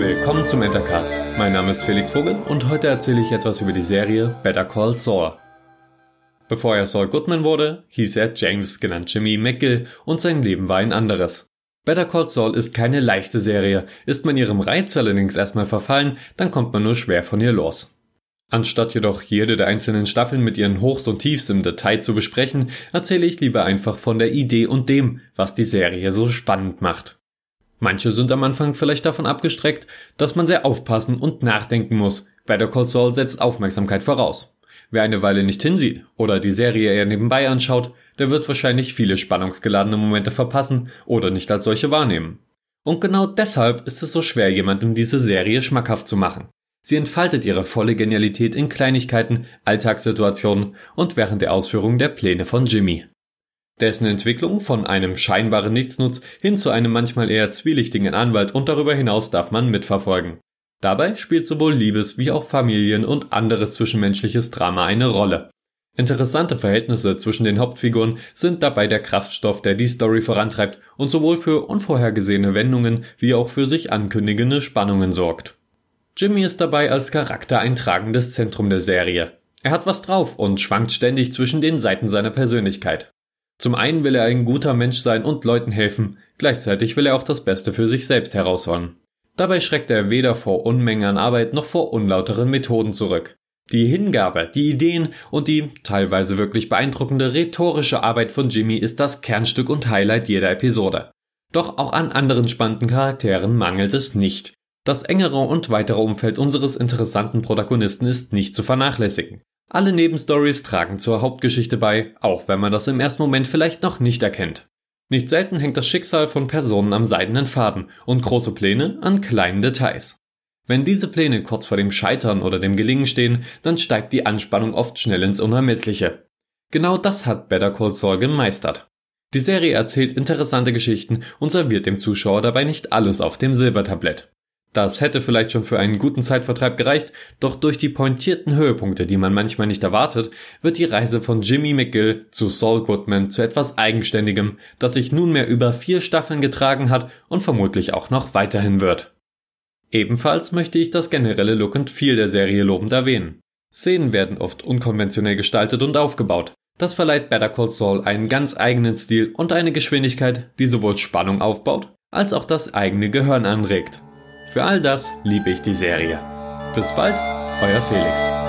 Willkommen zum Entercast. Mein Name ist Felix Vogel und heute erzähle ich etwas über die Serie Better Call Saul. Bevor er Saul Goodman wurde, hieß er James, genannt Jimmy McGill, und sein Leben war ein anderes. Better Call Saul ist keine leichte Serie, ist man ihrem Reiz allerdings erstmal verfallen, dann kommt man nur schwer von ihr los. Anstatt jedoch jede der einzelnen Staffeln mit ihren Hochs und Tiefs im Detail zu besprechen, erzähle ich lieber einfach von der Idee und dem, was die Serie so spannend macht. Manche sind am Anfang vielleicht davon abgestreckt, dass man sehr aufpassen und nachdenken muss. Better Call Saul setzt Aufmerksamkeit voraus. Wer eine Weile nicht hinsieht oder die Serie eher nebenbei anschaut, der wird wahrscheinlich viele spannungsgeladene Momente verpassen oder nicht als solche wahrnehmen. Und genau deshalb ist es so schwer, jemandem diese Serie schmackhaft zu machen. Sie entfaltet ihre volle Genialität in Kleinigkeiten, Alltagssituationen und während der Ausführung der Pläne von Jimmy. Dessen Entwicklung von einem scheinbaren Nichtsnutz hin zu einem manchmal eher zwielichtigen Anwalt und darüber hinaus darf man mitverfolgen. Dabei spielt sowohl Liebes- wie auch Familien- und anderes zwischenmenschliches Drama eine Rolle. Interessante Verhältnisse zwischen den Hauptfiguren sind dabei der Kraftstoff, der die Story vorantreibt und sowohl für unvorhergesehene Wendungen wie auch für sich ankündigende Spannungen sorgt. Jimmy ist dabei als Charakter ein tragendes Zentrum der Serie. Er hat was drauf und schwankt ständig zwischen den Seiten seiner Persönlichkeit. Zum einen will er ein guter Mensch sein und Leuten helfen, gleichzeitig will er auch das Beste für sich selbst herausholen. Dabei schreckt er weder vor Unmengen an Arbeit noch vor unlauteren Methoden zurück. Die Hingabe, die Ideen und die teilweise wirklich beeindruckende rhetorische Arbeit von Jimmy ist das Kernstück und Highlight jeder Episode. Doch auch an anderen spannenden Charakteren mangelt es nicht. Das engere und weitere Umfeld unseres interessanten Protagonisten ist nicht zu vernachlässigen. Alle Nebenstories tragen zur Hauptgeschichte bei, auch wenn man das im ersten Moment vielleicht noch nicht erkennt. Nicht selten hängt das Schicksal von Personen am seidenen Faden und große Pläne an kleinen Details. Wenn diese Pläne kurz vor dem Scheitern oder dem Gelingen stehen, dann steigt die Anspannung oft schnell ins Unermessliche. Genau das hat Better Call Saul gemeistert. Die Serie erzählt interessante Geschichten und serviert dem Zuschauer dabei nicht alles auf dem Silbertablett. Das hätte vielleicht schon für einen guten Zeitvertreib gereicht, doch durch die pointierten Höhepunkte, die man manchmal nicht erwartet, wird die Reise von Jimmy McGill zu Saul Goodman zu etwas Eigenständigem, das sich nunmehr über vier Staffeln getragen hat und vermutlich auch noch weiterhin wird. Ebenfalls möchte ich das generelle Look und Feel der Serie lobend erwähnen. Szenen werden oft unkonventionell gestaltet und aufgebaut. Das verleiht Better Call Saul einen ganz eigenen Stil und eine Geschwindigkeit, die sowohl Spannung aufbaut, als auch das eigene Gehirn anregt. Für all das liebe ich die Serie. Bis bald, euer Felix.